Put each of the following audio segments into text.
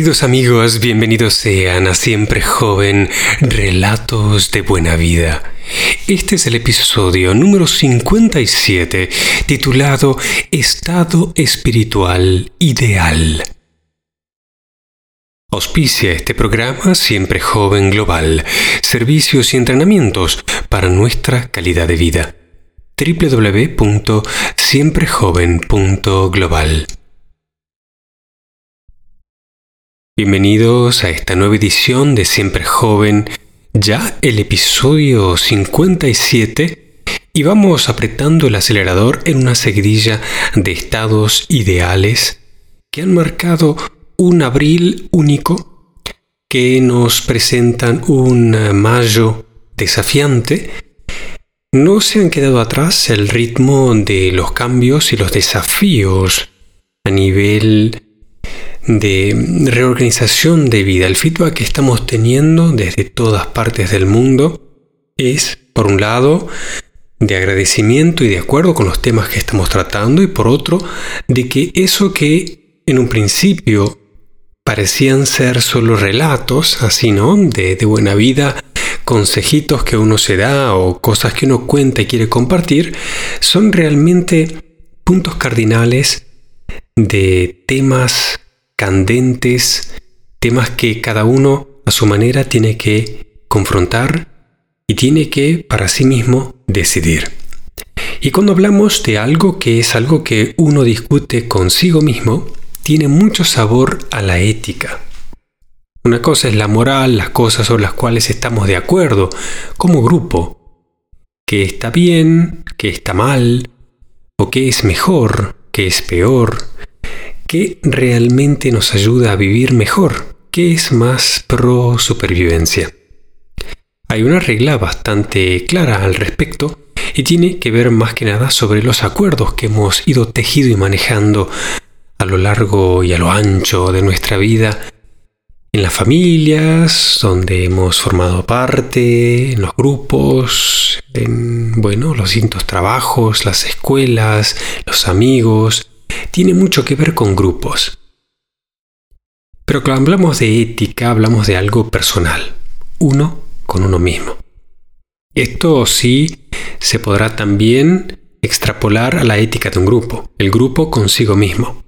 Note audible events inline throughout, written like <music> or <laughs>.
queridos amigos? Bienvenidos sean a Siempre Joven, Relatos de Buena Vida. Este es el episodio número 57, titulado Estado Espiritual Ideal. Auspicia este programa Siempre Joven Global, servicios y entrenamientos para nuestra calidad de vida. www.siemprejoven.global Bienvenidos a esta nueva edición de Siempre Joven, ya el episodio 57, y vamos apretando el acelerador en una seguidilla de estados ideales que han marcado un abril único, que nos presentan un mayo desafiante, no se han quedado atrás el ritmo de los cambios y los desafíos a nivel de reorganización de vida. El feedback que estamos teniendo desde todas partes del mundo es, por un lado, de agradecimiento y de acuerdo con los temas que estamos tratando y por otro, de que eso que en un principio parecían ser solo relatos, así, ¿no? De, de buena vida, consejitos que uno se da o cosas que uno cuenta y quiere compartir, son realmente puntos cardinales de temas candentes, temas que cada uno a su manera tiene que confrontar y tiene que para sí mismo decidir. Y cuando hablamos de algo que es algo que uno discute consigo mismo, tiene mucho sabor a la ética. Una cosa es la moral, las cosas sobre las cuales estamos de acuerdo como grupo, que está bien, que está mal, o que es mejor, que es peor, ¿Qué realmente nos ayuda a vivir mejor? ¿Qué es más pro supervivencia? Hay una regla bastante clara al respecto y tiene que ver más que nada sobre los acuerdos que hemos ido tejido y manejando a lo largo y a lo ancho de nuestra vida en las familias donde hemos formado parte, en los grupos, en bueno, los distintos trabajos, las escuelas, los amigos, tiene mucho que ver con grupos. Pero cuando hablamos de ética, hablamos de algo personal, uno con uno mismo. Esto sí se podrá también extrapolar a la ética de un grupo, el grupo consigo mismo.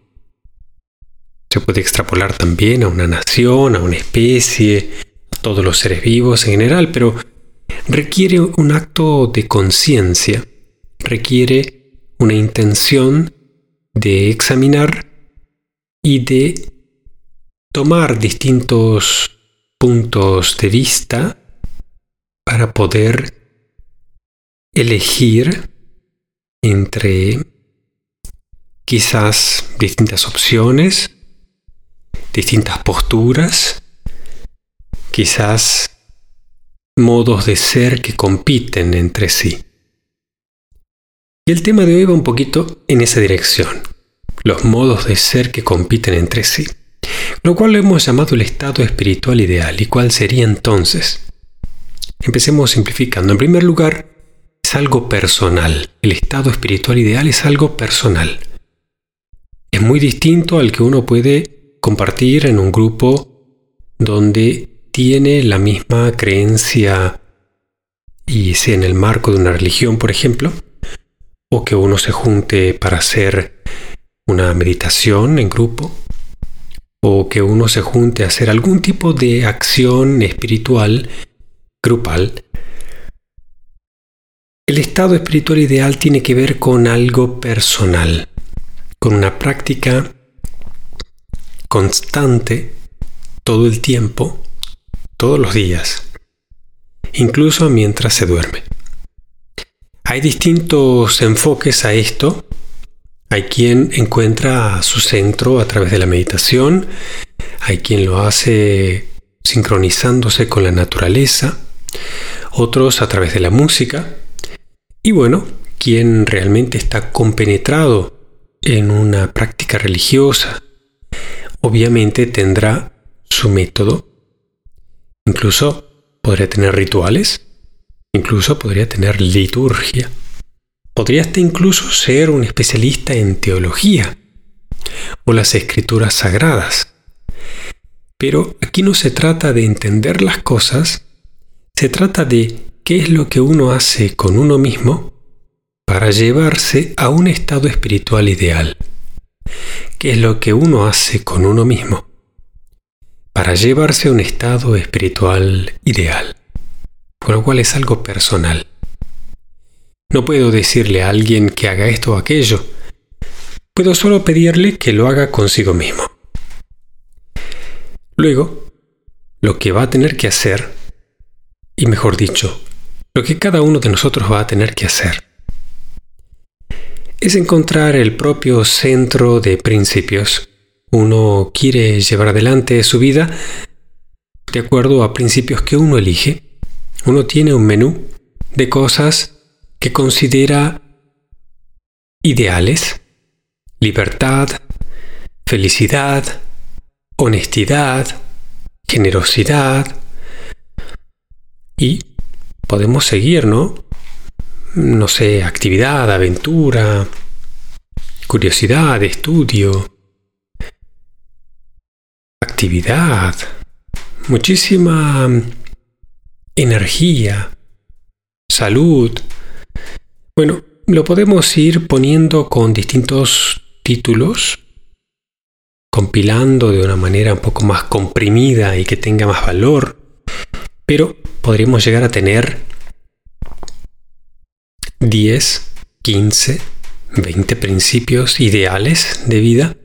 Se puede extrapolar también a una nación, a una especie, a todos los seres vivos en general, pero requiere un acto de conciencia, requiere una intención de examinar y de tomar distintos puntos de vista para poder elegir entre quizás distintas opciones, distintas posturas, quizás modos de ser que compiten entre sí. Y el tema de hoy va un poquito en esa dirección, los modos de ser que compiten entre sí, lo cual lo hemos llamado el estado espiritual ideal. ¿Y cuál sería entonces? Empecemos simplificando. En primer lugar, es algo personal. El estado espiritual ideal es algo personal. Es muy distinto al que uno puede compartir en un grupo donde tiene la misma creencia y sea en el marco de una religión, por ejemplo, o que uno se junte para hacer una meditación en grupo, o que uno se junte a hacer algún tipo de acción espiritual grupal. El estado espiritual ideal tiene que ver con algo personal, con una práctica constante todo el tiempo, todos los días, incluso mientras se duerme. Hay distintos enfoques a esto. Hay quien encuentra su centro a través de la meditación, hay quien lo hace sincronizándose con la naturaleza, otros a través de la música, y bueno, quien realmente está compenetrado en una práctica religiosa, obviamente tendrá su método, incluso podría tener rituales, Incluso podría tener liturgia. Podría hasta incluso ser un especialista en teología o las escrituras sagradas. Pero aquí no se trata de entender las cosas, se trata de qué es lo que uno hace con uno mismo para llevarse a un estado espiritual ideal. ¿Qué es lo que uno hace con uno mismo para llevarse a un estado espiritual ideal? Con lo cual es algo personal. No puedo decirle a alguien que haga esto o aquello. Puedo solo pedirle que lo haga consigo mismo. Luego, lo que va a tener que hacer, y mejor dicho, lo que cada uno de nosotros va a tener que hacer, es encontrar el propio centro de principios. Uno quiere llevar adelante su vida de acuerdo a principios que uno elige. Uno tiene un menú de cosas que considera ideales, libertad, felicidad, honestidad, generosidad. Y podemos seguir, ¿no? No sé, actividad, aventura, curiosidad, estudio, actividad, muchísima energía, salud. Bueno, lo podemos ir poniendo con distintos títulos compilando de una manera un poco más comprimida y que tenga más valor, pero podríamos llegar a tener 10, 15, 20 principios ideales de vida.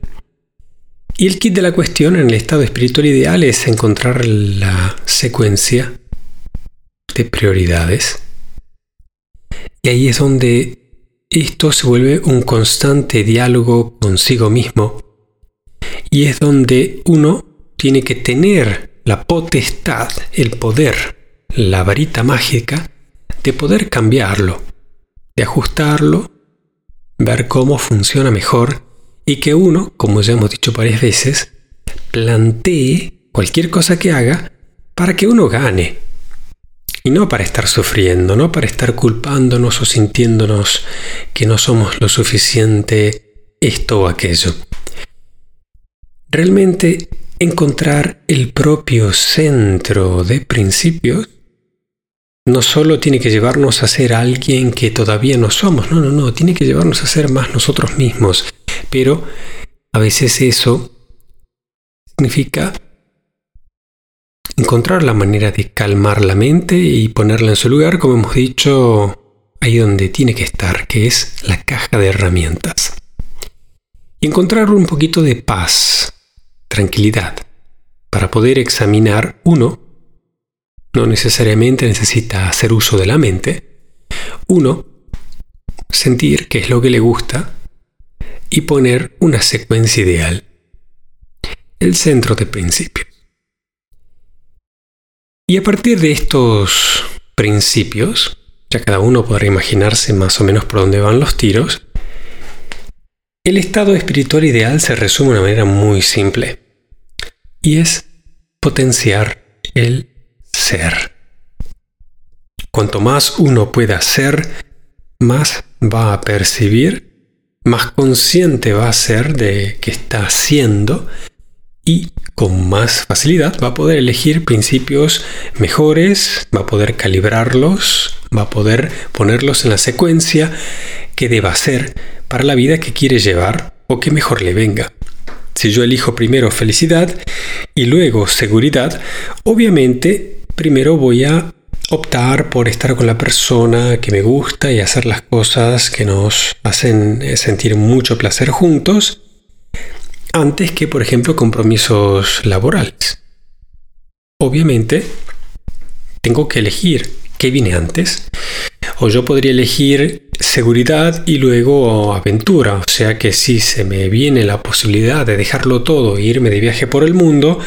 Y el kit de la cuestión en el estado espiritual ideal es encontrar la secuencia de prioridades. Y ahí es donde esto se vuelve un constante diálogo consigo mismo y es donde uno tiene que tener la potestad, el poder, la varita mágica de poder cambiarlo, de ajustarlo, ver cómo funciona mejor y que uno, como ya hemos dicho varias veces, plantee cualquier cosa que haga para que uno gane. Y no para estar sufriendo, no para estar culpándonos o sintiéndonos que no somos lo suficiente esto o aquello. Realmente encontrar el propio centro de principios no solo tiene que llevarnos a ser alguien que todavía no somos, no, no, no, tiene que llevarnos a ser más nosotros mismos. Pero a veces eso significa encontrar la manera de calmar la mente y ponerla en su lugar, como hemos dicho, ahí donde tiene que estar, que es la caja de herramientas. Y encontrar un poquito de paz tranquilidad. Para poder examinar uno, no necesariamente necesita hacer uso de la mente. Uno, sentir qué es lo que le gusta y poner una secuencia ideal. El centro de principios. Y a partir de estos principios, ya cada uno podrá imaginarse más o menos por dónde van los tiros, el estado espiritual ideal se resume de una manera muy simple y es potenciar el ser. Cuanto más uno pueda ser, más va a percibir, más consciente va a ser de que está haciendo y con más facilidad va a poder elegir principios mejores, va a poder calibrarlos, va a poder ponerlos en la secuencia que deba ser para la vida que quiere llevar o que mejor le venga. Si yo elijo primero felicidad y luego seguridad, obviamente primero voy a optar por estar con la persona que me gusta y hacer las cosas que nos hacen sentir mucho placer juntos, antes que, por ejemplo, compromisos laborales. Obviamente, tengo que elegir qué viene antes. O yo podría elegir seguridad y luego aventura. O sea que si se me viene la posibilidad de dejarlo todo e irme de viaje por el mundo,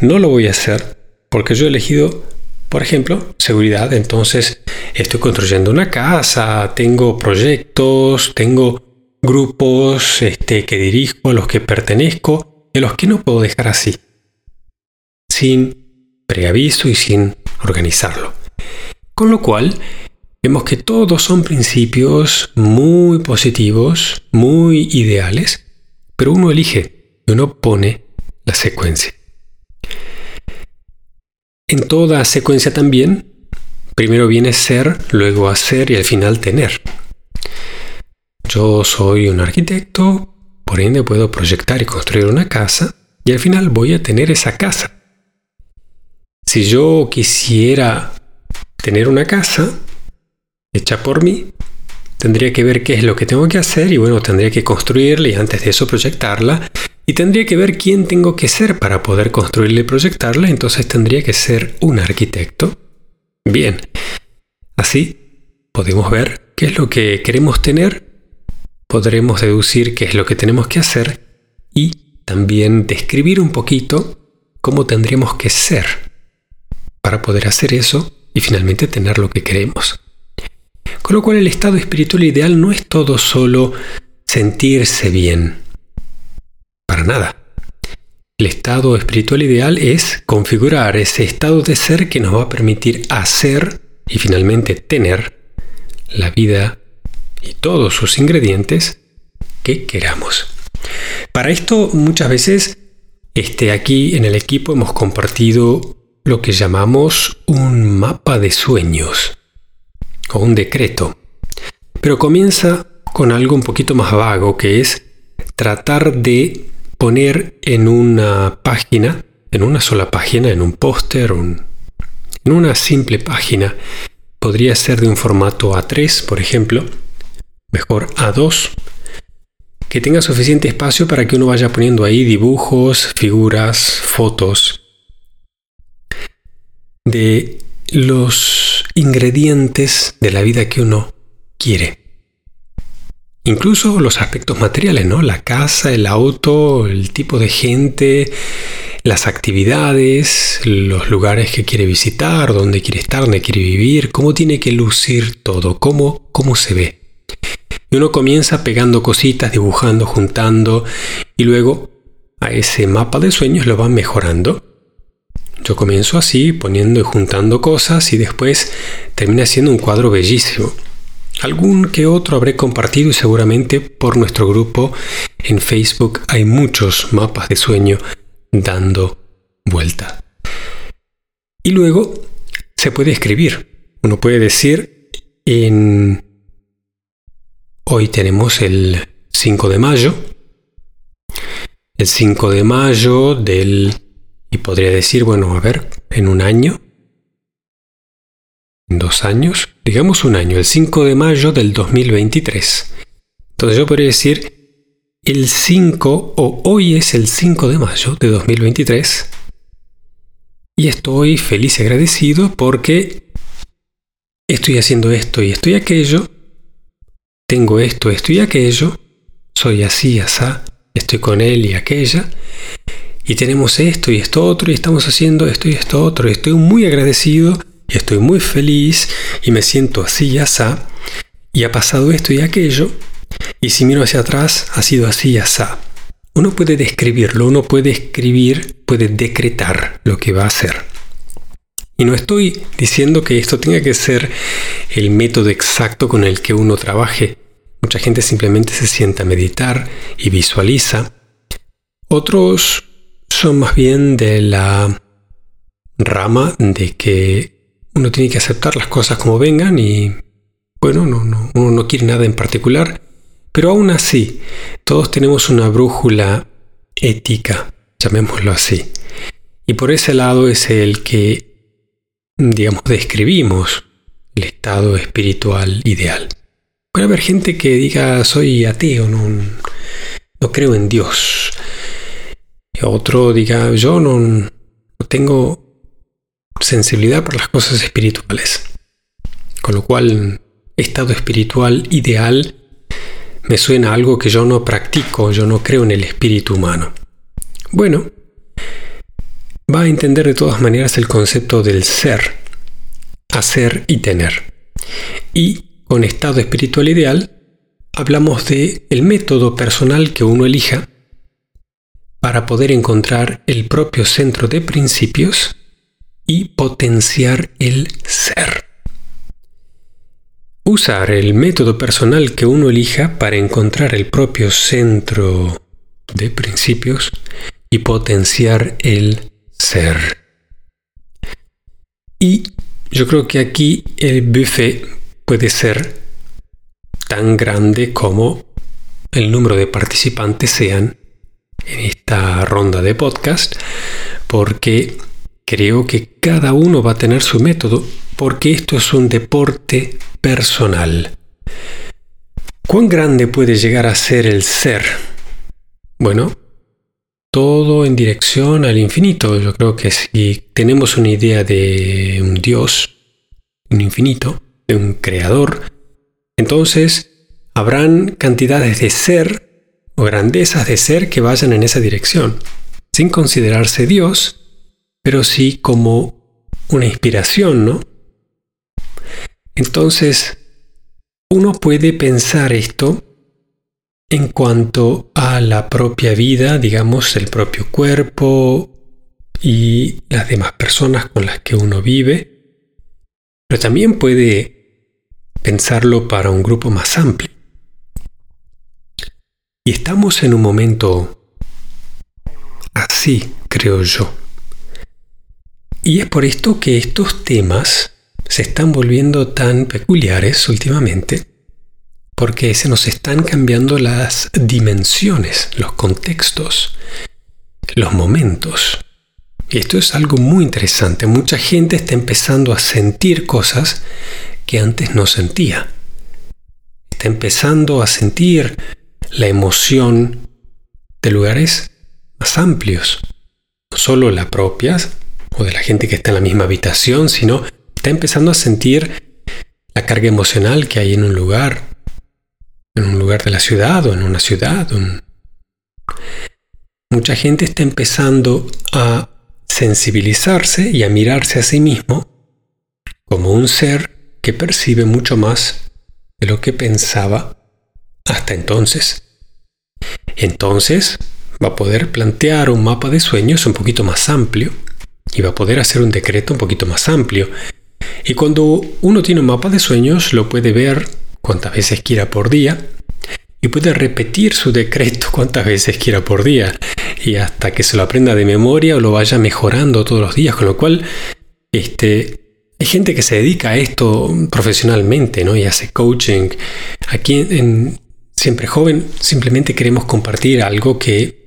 no lo voy a hacer porque yo he elegido, por ejemplo, seguridad. Entonces estoy construyendo una casa, tengo proyectos, tengo grupos este, que dirijo, a los que pertenezco, de los que no puedo dejar así, sin preaviso y sin organizarlo. Con lo cual, vemos que todos son principios muy positivos, muy ideales, pero uno elige y uno pone la secuencia. en toda secuencia también, primero viene ser, luego hacer y al final tener. Yo soy un arquitecto, por ende puedo proyectar y construir una casa y al final voy a tener esa casa. Si yo quisiera tener una casa hecha por mí, tendría que ver qué es lo que tengo que hacer y bueno, tendría que construirla y antes de eso proyectarla y tendría que ver quién tengo que ser para poder construirla y proyectarla, entonces tendría que ser un arquitecto. Bien, así podemos ver qué es lo que queremos tener, podremos deducir qué es lo que tenemos que hacer y también describir un poquito cómo tendríamos que ser para poder hacer eso y finalmente tener lo que queremos. Con lo cual el estado espiritual ideal no es todo solo sentirse bien. Para nada. El estado espiritual ideal es configurar ese estado de ser que nos va a permitir hacer y finalmente tener la vida y todos sus ingredientes que queramos. Para esto muchas veces este, aquí en el equipo hemos compartido lo que llamamos un mapa de sueños o un decreto. Pero comienza con algo un poquito más vago que es tratar de poner en una página, en una sola página, en un póster, en una simple página, podría ser de un formato A3, por ejemplo, mejor A2, que tenga suficiente espacio para que uno vaya poniendo ahí dibujos, figuras, fotos, de los ingredientes de la vida que uno quiere. Incluso los aspectos materiales, ¿no? La casa, el auto, el tipo de gente, las actividades, los lugares que quiere visitar, dónde quiere estar, dónde quiere vivir, cómo tiene que lucir todo, cómo, cómo se ve. Y uno comienza pegando cositas, dibujando, juntando, y luego a ese mapa de sueños lo va mejorando yo comienzo así, poniendo y juntando cosas y después termina siendo un cuadro bellísimo. Algún que otro habré compartido y seguramente por nuestro grupo en Facebook hay muchos mapas de sueño dando vuelta. Y luego se puede escribir. Uno puede decir en... Hoy tenemos el 5 de mayo. El 5 de mayo del y podría decir, bueno, a ver, en un año, en dos años, digamos un año, el 5 de mayo del 2023. Entonces yo podría decir, el 5 o hoy es el 5 de mayo de 2023 y estoy feliz y agradecido porque estoy haciendo esto y estoy aquello, tengo esto, esto y aquello, soy así, asá, estoy con él y aquella, y tenemos esto y esto otro y estamos haciendo esto y esto otro. Y estoy muy agradecido y estoy muy feliz y me siento así y asá. Y ha pasado esto y aquello. Y si miro hacia atrás, ha sido así y asá. Uno puede describirlo, uno puede escribir, puede decretar lo que va a hacer. Y no estoy diciendo que esto tenga que ser el método exacto con el que uno trabaje. Mucha gente simplemente se sienta a meditar y visualiza. Otros son más bien de la rama de que uno tiene que aceptar las cosas como vengan y bueno, no, no, uno no quiere nada en particular, pero aún así todos tenemos una brújula ética, llamémoslo así. Y por ese lado es el que, digamos, describimos el estado espiritual ideal. Puede haber gente que diga soy ateo, no, no creo en Dios otro diga, yo no, tengo sensibilidad por las cosas espirituales. Con lo cual, estado espiritual ideal me suena a algo que yo no practico, yo no creo en el espíritu humano. Bueno, va a entender de todas maneras el concepto del ser, hacer y tener. Y con estado espiritual ideal hablamos de el método personal que uno elija para poder encontrar el propio centro de principios y potenciar el ser. Usar el método personal que uno elija para encontrar el propio centro de principios y potenciar el ser. Y yo creo que aquí el buffet puede ser tan grande como el número de participantes sean en esta ronda de podcast, porque creo que cada uno va a tener su método, porque esto es un deporte personal. ¿Cuán grande puede llegar a ser el ser? Bueno, todo en dirección al infinito. Yo creo que si tenemos una idea de un Dios, un infinito, de un creador, entonces habrán cantidades de ser o grandezas de ser que vayan en esa dirección, sin considerarse Dios, pero sí como una inspiración, ¿no? Entonces, uno puede pensar esto en cuanto a la propia vida, digamos, el propio cuerpo y las demás personas con las que uno vive, pero también puede pensarlo para un grupo más amplio. Y estamos en un momento así, creo yo. Y es por esto que estos temas se están volviendo tan peculiares últimamente porque se nos están cambiando las dimensiones, los contextos, los momentos. Y esto es algo muy interesante. Mucha gente está empezando a sentir cosas que antes no sentía. Está empezando a sentir la emoción de lugares más amplios. No solo la propia o de la gente que está en la misma habitación, sino está empezando a sentir la carga emocional que hay en un lugar, en un lugar de la ciudad o en una ciudad. Mucha gente está empezando a sensibilizarse y a mirarse a sí mismo como un ser que percibe mucho más de lo que pensaba hasta entonces. Entonces va a poder plantear un mapa de sueños un poquito más amplio y va a poder hacer un decreto un poquito más amplio. Y cuando uno tiene un mapa de sueños lo puede ver cuantas veces quiera por día y puede repetir su decreto cuantas veces quiera por día y hasta que se lo aprenda de memoria o lo vaya mejorando todos los días, con lo cual este, hay gente que se dedica a esto profesionalmente ¿no? y hace coaching. Aquí en, Siempre Joven simplemente queremos compartir algo que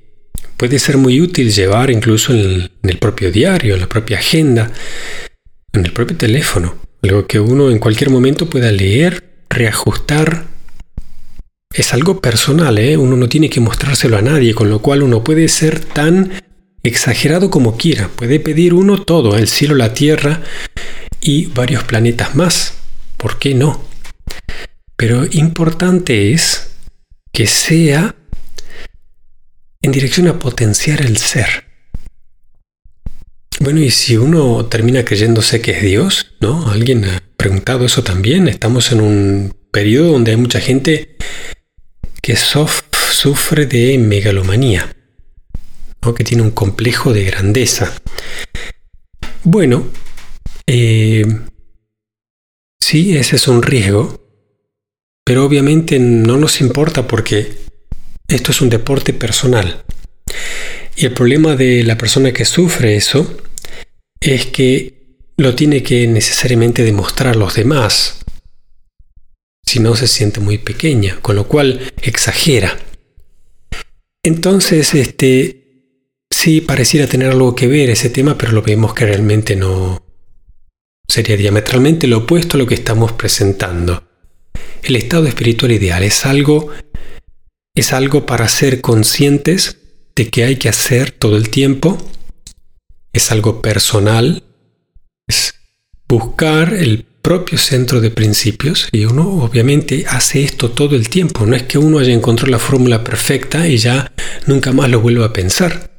puede ser muy útil llevar incluso en el propio diario, en la propia agenda, en el propio teléfono. Algo que uno en cualquier momento pueda leer reajustar es algo personal, ¿eh? uno no tiene que mostrárselo a nadie, con lo cual uno puede ser tan exagerado como quiera, puede pedir uno todo, el cielo, la tierra y varios planetas más, ¿por qué no? Pero importante es que sea en dirección a potenciar el ser. Bueno, y si uno termina creyéndose que es Dios, ¿no? Alguien preguntado eso también. Estamos en un periodo donde hay mucha gente que sufre de megalomanía, que tiene un complejo de grandeza. Bueno, eh, sí, ese es un riesgo, pero obviamente no nos importa porque esto es un deporte personal. Y el problema de la persona que sufre eso es que lo tiene que necesariamente demostrar los demás, si no se siente muy pequeña, con lo cual exagera. Entonces, este, sí pareciera tener algo que ver ese tema, pero lo vemos que realmente no sería diametralmente lo opuesto a lo que estamos presentando. El estado espiritual ideal es algo es algo para ser conscientes de que hay que hacer todo el tiempo. Es algo personal es buscar el propio centro de principios y uno obviamente hace esto todo el tiempo. No es que uno haya encontrado la fórmula perfecta y ya nunca más lo vuelva a pensar.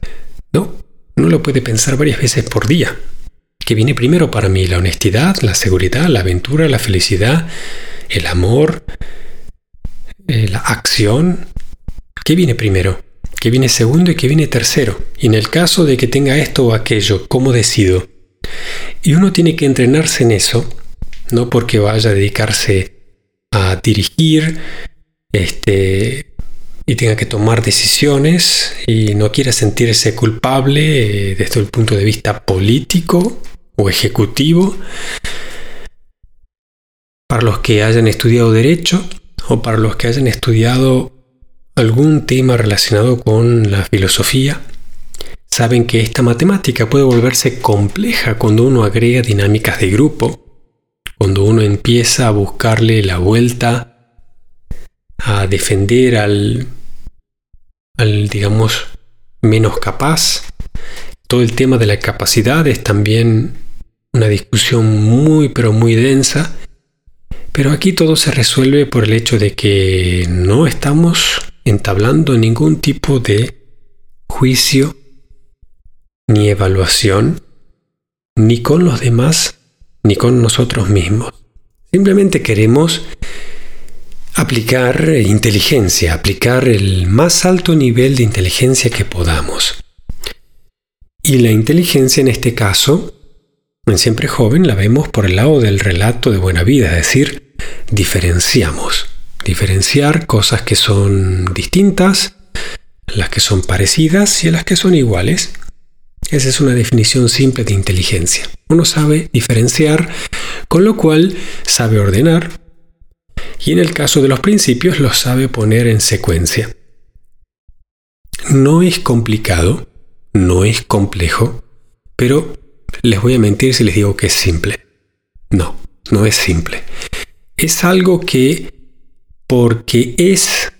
No, uno lo puede pensar varias veces por día. ¿Qué viene primero para mí? La honestidad, la seguridad, la aventura, la felicidad, el amor, eh, la acción. ¿Qué viene primero? ¿Qué viene segundo y qué viene tercero? Y en el caso de que tenga esto o aquello, ¿cómo decido? Y uno tiene que entrenarse en eso, no porque vaya a dedicarse a dirigir este, y tenga que tomar decisiones y no quiera sentirse culpable eh, desde el punto de vista político o ejecutivo, para los que hayan estudiado derecho o para los que hayan estudiado algún tema relacionado con la filosofía, saben que esta matemática puede volverse compleja cuando uno agrega dinámicas de grupo, cuando uno empieza a buscarle la vuelta a defender al, al digamos, menos capaz. Todo el tema de la capacidad es también una discusión muy pero muy densa. Pero aquí todo se resuelve por el hecho de que no estamos entablando ningún tipo de juicio ni evaluación, ni con los demás, ni con nosotros mismos. Simplemente queremos aplicar inteligencia, aplicar el más alto nivel de inteligencia que podamos. Y la inteligencia en este caso, en Siempre Joven, la vemos por el lado del relato de buena vida, es decir, diferenciamos. Diferenciar cosas que son distintas, las que son parecidas y las que son iguales. Esa es una definición simple de inteligencia. Uno sabe diferenciar, con lo cual sabe ordenar, y en el caso de los principios los sabe poner en secuencia. No es complicado, no es complejo, pero les voy a mentir si les digo que es simple. No, no es simple. Es algo que, porque es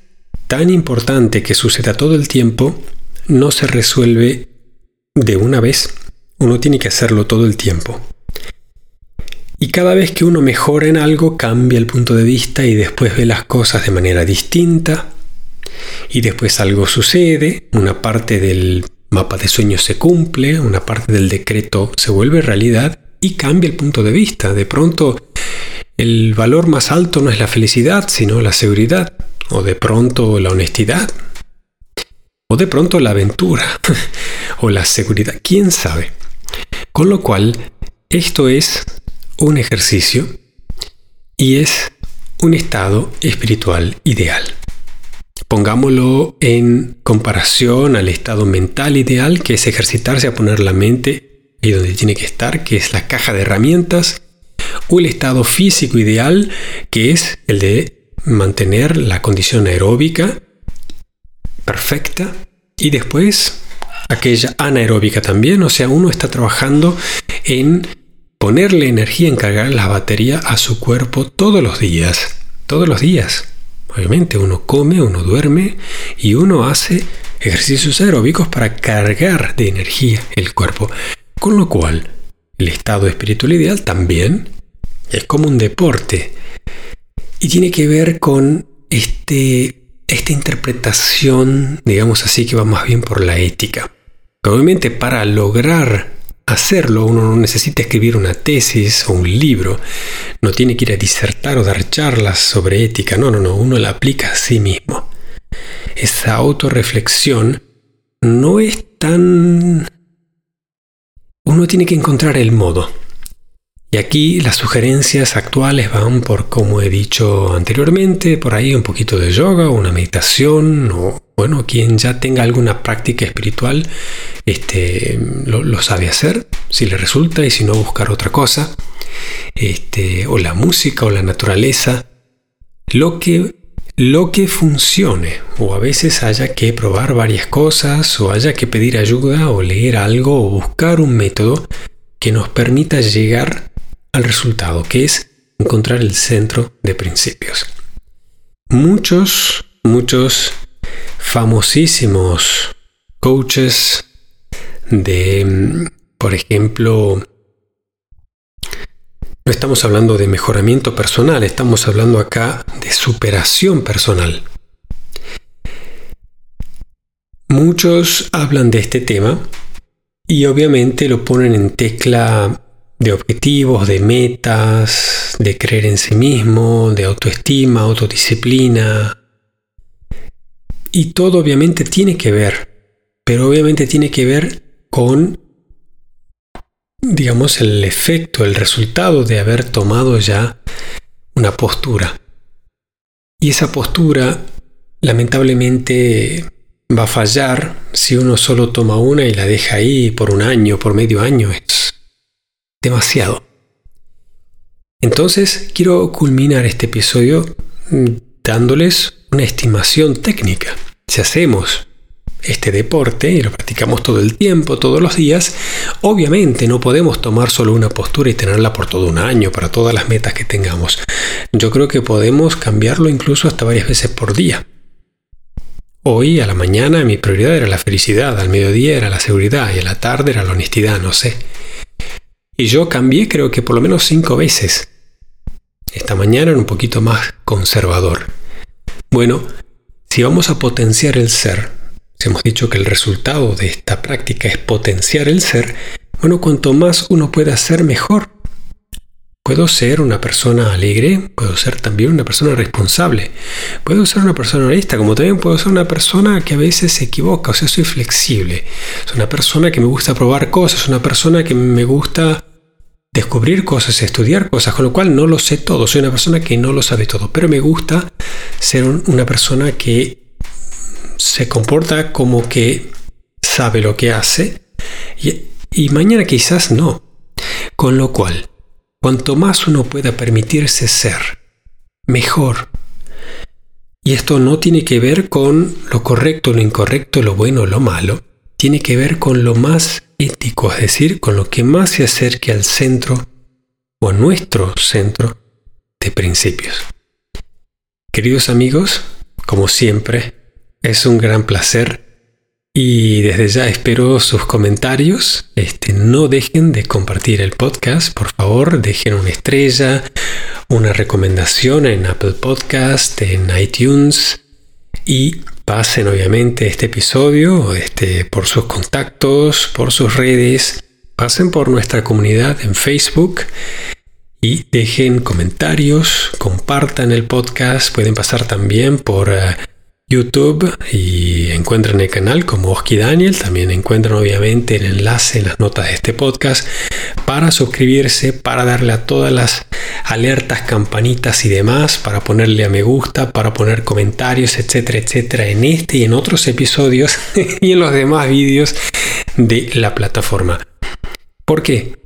tan importante que suceda todo el tiempo, no se resuelve de una vez. Uno tiene que hacerlo todo el tiempo. Y cada vez que uno mejora en algo, cambia el punto de vista y después ve las cosas de manera distinta. Y después algo sucede, una parte del mapa de sueños se cumple, una parte del decreto se vuelve realidad y cambia el punto de vista. De pronto, el valor más alto no es la felicidad, sino la seguridad. O de pronto la honestidad. O de pronto la aventura. <laughs> o la seguridad. ¿Quién sabe? Con lo cual, esto es un ejercicio y es un estado espiritual ideal. Pongámoslo en comparación al estado mental ideal, que es ejercitarse a poner la mente ahí donde tiene que estar, que es la caja de herramientas, o el estado físico ideal, que es el de mantener la condición aeróbica perfecta, y después aquella anaeróbica también, o sea, uno está trabajando en ponerle energía en cargar la batería a su cuerpo todos los días. Todos los días. Obviamente uno come, uno duerme y uno hace ejercicios aeróbicos para cargar de energía el cuerpo. Con lo cual, el estado espiritual ideal también es como un deporte. Y tiene que ver con este, esta interpretación, digamos así, que va más bien por la ética. Obviamente para lograr hacerlo, uno no necesita escribir una tesis o un libro, no tiene que ir a disertar o dar charlas sobre ética, no, no, no, uno la aplica a sí mismo. Esa autorreflexión no es tan... Uno tiene que encontrar el modo. Y aquí las sugerencias actuales van por, como he dicho anteriormente, por ahí un poquito de yoga, una meditación, o bueno, quien ya tenga alguna práctica espiritual, este, lo, sabe hacer, si le resulta, y si no, buscar otra cosa, este, o la música, o la naturaleza, lo que, lo que funcione, o a veces haya que probar varias cosas, o haya que pedir ayuda, o leer algo, o buscar un método que nos permita llegar al resultado, que es encontrar el centro de principios. Muchos, muchos famosísimos coaches de, por ejemplo, no estamos hablando de mejoramiento personal, estamos hablando acá de superación personal. Muchos hablan de este tema y obviamente lo ponen en tecla de objetivos, de metas, de creer en sí mismo, de autoestima, autodisciplina. Y todo obviamente tiene que ver, pero obviamente tiene que ver con, digamos, el efecto, el resultado de haber tomado ya una postura. Y esa postura, lamentablemente, va a fallar si uno solo toma una y la deja ahí por un año, por medio año. Demasiado. Entonces, quiero culminar este episodio mm, dándoles una estimación técnica. Si hacemos este deporte y lo practicamos todo el tiempo, todos los días, obviamente no podemos tomar solo una postura y tenerla por todo un año, para todas las metas que tengamos. Yo creo que podemos cambiarlo incluso hasta varias veces por día. Hoy a la mañana mi prioridad era la felicidad, al mediodía era la seguridad y a la tarde era la honestidad, no sé. Y yo cambié creo que por lo menos cinco veces. Esta mañana era un poquito más conservador. Bueno, si vamos a potenciar el ser, si hemos dicho que el resultado de esta práctica es potenciar el ser, bueno, cuanto más uno pueda ser mejor. Puedo ser una persona alegre, puedo ser también una persona responsable, puedo ser una persona honesta, como también puedo ser una persona que a veces se equivoca, o sea, soy flexible. Soy una persona que me gusta probar cosas, una persona que me gusta descubrir cosas, estudiar cosas, con lo cual no lo sé todo, soy una persona que no lo sabe todo, pero me gusta ser una persona que se comporta como que sabe lo que hace y, mañana quizás no. Con lo cual, cuanto más uno pueda permitirse ser, mejor. Y esto no tiene que ver con lo correcto, lo incorrecto, lo bueno, lo malo. Tiene que ver con lo más ético, es decir, con lo que más se acerque al centro o a nuestro centro de principios. Queridos amigos, como siempre, es un gran placer y desde ya espero sus comentarios. Este, no dejen de compartir el podcast, por favor, dejen una estrella, una recomendación en Apple Podcast, en iTunes y pasen obviamente este episodio este, por sus contactos, por sus redes, pasen por nuestra comunidad en Facebook y dejen comentarios, compartan el podcast, pueden pasar también por... Eh, YouTube y encuentran el canal como Oski Daniel. También encuentran obviamente el enlace en las notas de este podcast para suscribirse, para darle a todas las alertas, campanitas y demás, para ponerle a me gusta, para poner comentarios, etcétera, etcétera, en este y en otros episodios <laughs> y en los demás vídeos de la plataforma. ¿Por qué?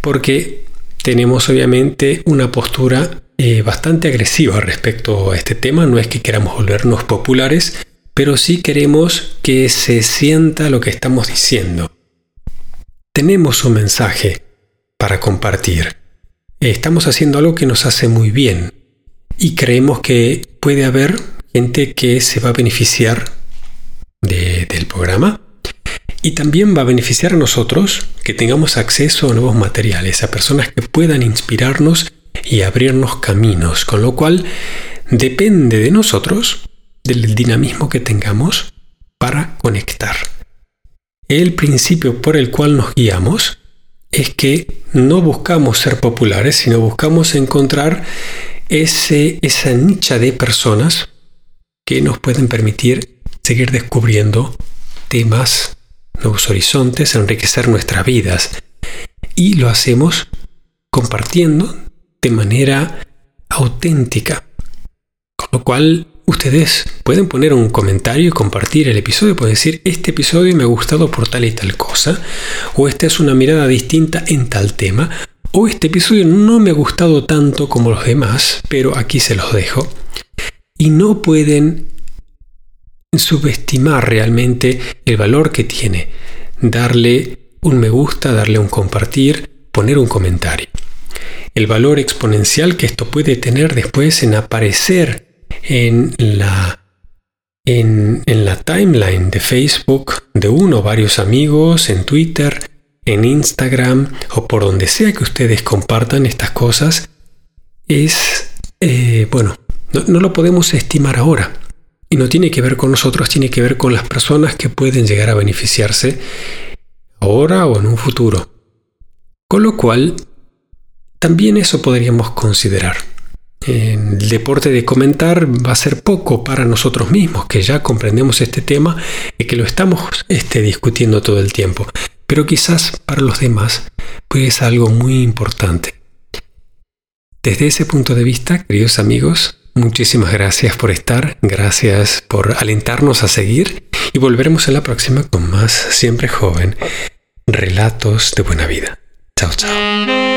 Porque tenemos obviamente una postura eh, bastante agresiva respecto a este tema. No es que queramos volvernos populares, pero sí queremos que se sienta lo que estamos diciendo. Tenemos un mensaje para compartir. Estamos haciendo algo que nos hace muy bien y creemos que puede haber gente que se va a beneficiar del programa y también va a beneficiar a nosotros que tengamos acceso a nuevos materiales, a personas que puedan inspirarnos y abrirnos caminos, con lo cual depende de nosotros, del dinamismo que tengamos para conectar. El principio por el cual nos guiamos es que no buscamos ser populares, sino buscamos encontrar ese, esa nicha de personas que nos pueden permitir seguir descubriendo temas, nuevos horizontes, enriquecer nuestras vidas. Y lo hacemos compartiendo de manera auténtica. Con lo cual, ustedes pueden poner un comentario y compartir el episodio. Pueden decir, este episodio me ha gustado por tal y tal cosa. O esta es una mirada distinta en tal tema. O este episodio no me ha gustado tanto como los demás, pero aquí se los dejo. Y no pueden subestimar realmente el valor que tiene darle un me gusta, darle un compartir, poner un comentario el valor exponencial que esto puede tener después en aparecer en la, en, la timeline de Facebook de uno varios amigos, en Twitter, en Instagram o por donde sea que ustedes compartan estas cosas, es, eh, bueno, no, no lo podemos estimar ahora. Y no tiene que ver con nosotros, tiene que ver con las personas que pueden llegar a beneficiarse ahora o en un futuro. Con lo cual, también eso podríamos considerar. El deporte de comentar va a ser poco para nosotros mismos, que ya comprendemos este tema y que lo estamos este, discutiendo todo el tiempo. Pero quizás para los demás puede ser algo muy importante. Desde ese punto de vista, queridos amigos, muchísimas gracias por estar, gracias por alentarnos a seguir y volveremos en la próxima con más Siempre Joven, Relatos de Buena Vida. Chao, chao.